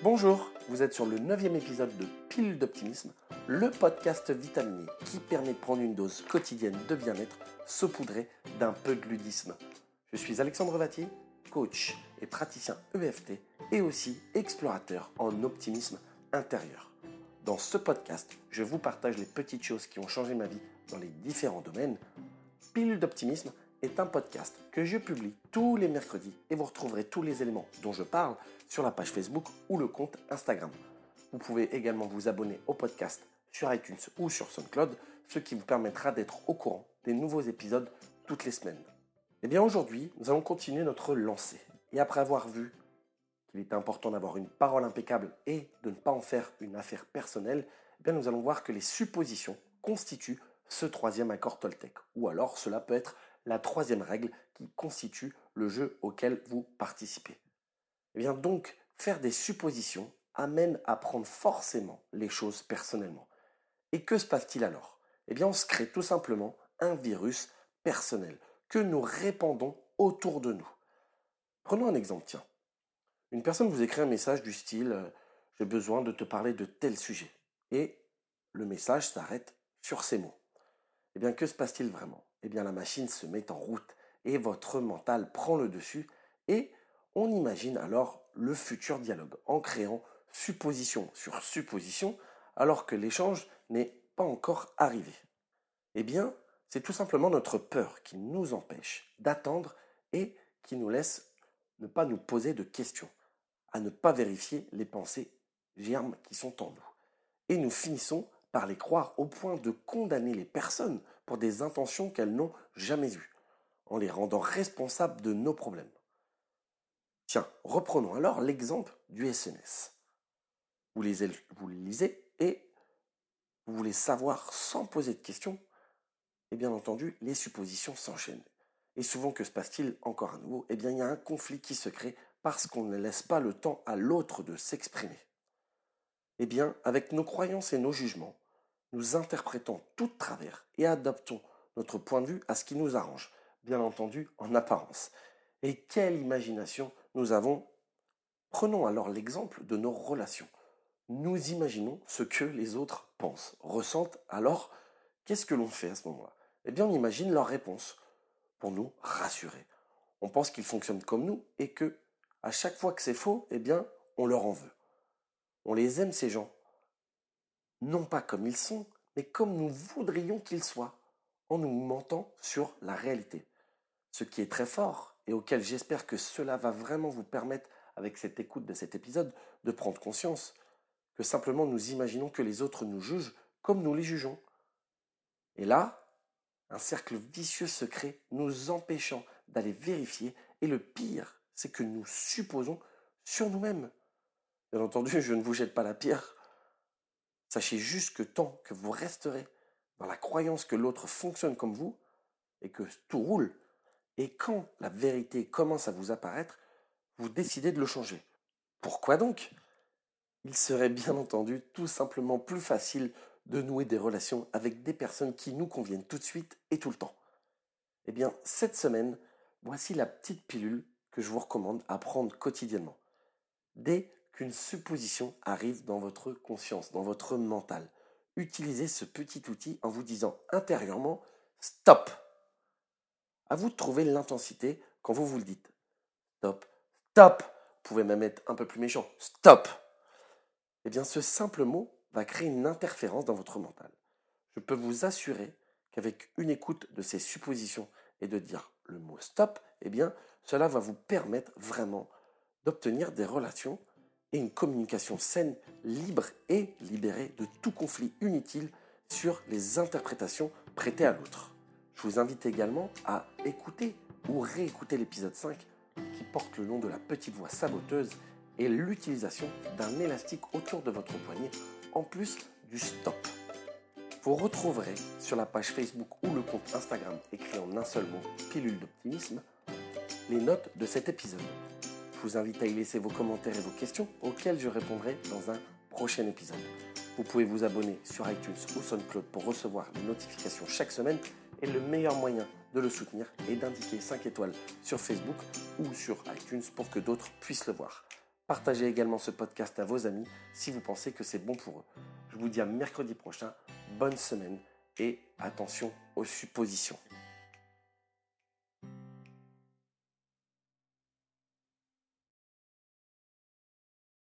Bonjour, vous êtes sur le neuvième épisode de Pile d'optimisme, le podcast vitaminé qui permet de prendre une dose quotidienne de bien-être saupoudrée d'un peu de ludisme. Je suis Alexandre Vatier, coach et praticien EFT et aussi explorateur en optimisme intérieur. Dans ce podcast, je vous partage les petites choses qui ont changé ma vie dans les différents domaines. Pile d'optimisme est un podcast que je publie tous les mercredis et vous retrouverez tous les éléments dont je parle sur la page Facebook ou le compte Instagram. Vous pouvez également vous abonner au podcast sur iTunes ou sur SoundCloud, ce qui vous permettra d'être au courant des nouveaux épisodes toutes les semaines. Et eh bien aujourd'hui, nous allons continuer notre lancée. Et après avoir vu qu'il est important d'avoir une parole impeccable et de ne pas en faire une affaire personnelle, eh bien nous allons voir que les suppositions constituent ce troisième accord Toltec. Ou alors cela peut être la troisième règle qui constitue le jeu auquel vous participez. Eh donc, faire des suppositions amène à prendre forcément les choses personnellement. Et que se passe-t-il alors? Eh bien, on se crée tout simplement un virus personnel que nous répandons autour de nous. Prenons un exemple, tiens. Une personne vous écrit un message du style euh, J'ai besoin de te parler de tel sujet. Et le message s'arrête sur ces mots. Eh bien, que se passe-t-il vraiment? Eh bien la machine se met en route et votre mental prend le dessus et on imagine alors le futur dialogue en créant supposition sur supposition alors que l'échange n'est pas encore arrivé. Eh bien, c'est tout simplement notre peur qui nous empêche d'attendre et qui nous laisse ne pas nous poser de questions, à ne pas vérifier les pensées germes qui sont en nous. Et nous finissons par les croire au point de condamner les personnes pour des intentions qu'elles n'ont jamais eues, en les rendant responsables de nos problèmes. Tiens, reprenons alors l'exemple du SMS. Vous, vous lisez et vous voulez savoir sans poser de questions, et bien entendu, les suppositions s'enchaînent. Et souvent, que se passe-t-il encore à nouveau? Eh bien, il y a un conflit qui se crée parce qu'on ne laisse pas le temps à l'autre de s'exprimer. Eh bien, avec nos croyances et nos jugements, nous interprétons tout de travers et adaptons notre point de vue à ce qui nous arrange, bien entendu en apparence. Et quelle imagination nous avons Prenons alors l'exemple de nos relations. Nous imaginons ce que les autres pensent, ressentent, alors qu'est-ce que l'on fait à ce moment-là? Eh bien on imagine leur réponse pour nous rassurer. On pense qu'ils fonctionnent comme nous et que à chaque fois que c'est faux, eh bien on leur en veut. On les aime ces gens non pas comme ils sont, mais comme nous voudrions qu'ils soient, en nous mentant sur la réalité. Ce qui est très fort et auquel j'espère que cela va vraiment vous permettre, avec cette écoute de cet épisode, de prendre conscience que simplement nous imaginons que les autres nous jugent comme nous les jugeons. Et là, un cercle vicieux se crée, nous empêchant d'aller vérifier, et le pire, c'est que nous supposons sur nous-mêmes. Bien entendu, je ne vous jette pas la pierre, Sachez juste que tant que vous resterez dans la croyance que l'autre fonctionne comme vous et que tout roule, et quand la vérité commence à vous apparaître, vous décidez de le changer. Pourquoi donc? Il serait bien entendu tout simplement plus facile de nouer des relations avec des personnes qui nous conviennent tout de suite et tout le temps. Eh bien, cette semaine, voici la petite pilule que je vous recommande à prendre quotidiennement. Dès qu'une supposition arrive dans votre conscience, dans votre mental. Utilisez ce petit outil en vous disant intérieurement stop. À vous de trouver l'intensité quand vous vous le dites. Stop, stop. Vous pouvez même être un peu plus méchant. Stop. Eh bien, ce simple mot va créer une interférence dans votre mental. Je peux vous assurer qu'avec une écoute de ces suppositions et de dire le mot stop, eh bien, cela va vous permettre vraiment d'obtenir des relations et une communication saine, libre et libérée de tout conflit inutile sur les interprétations prêtées à l'autre. Je vous invite également à écouter ou réécouter l'épisode 5 qui porte le nom de la petite voix saboteuse et l'utilisation d'un élastique autour de votre poignet en plus du stop. Vous retrouverez sur la page Facebook ou le compte Instagram écrit en un seul mot pilule d'optimisme les notes de cet épisode. Je vous invite à y laisser vos commentaires et vos questions auxquelles je répondrai dans un prochain épisode. Vous pouvez vous abonner sur iTunes ou SoundCloud pour recevoir les notifications chaque semaine et le meilleur moyen de le soutenir est d'indiquer 5 étoiles sur Facebook ou sur iTunes pour que d'autres puissent le voir. Partagez également ce podcast à vos amis si vous pensez que c'est bon pour eux. Je vous dis à mercredi prochain, bonne semaine et attention aux suppositions.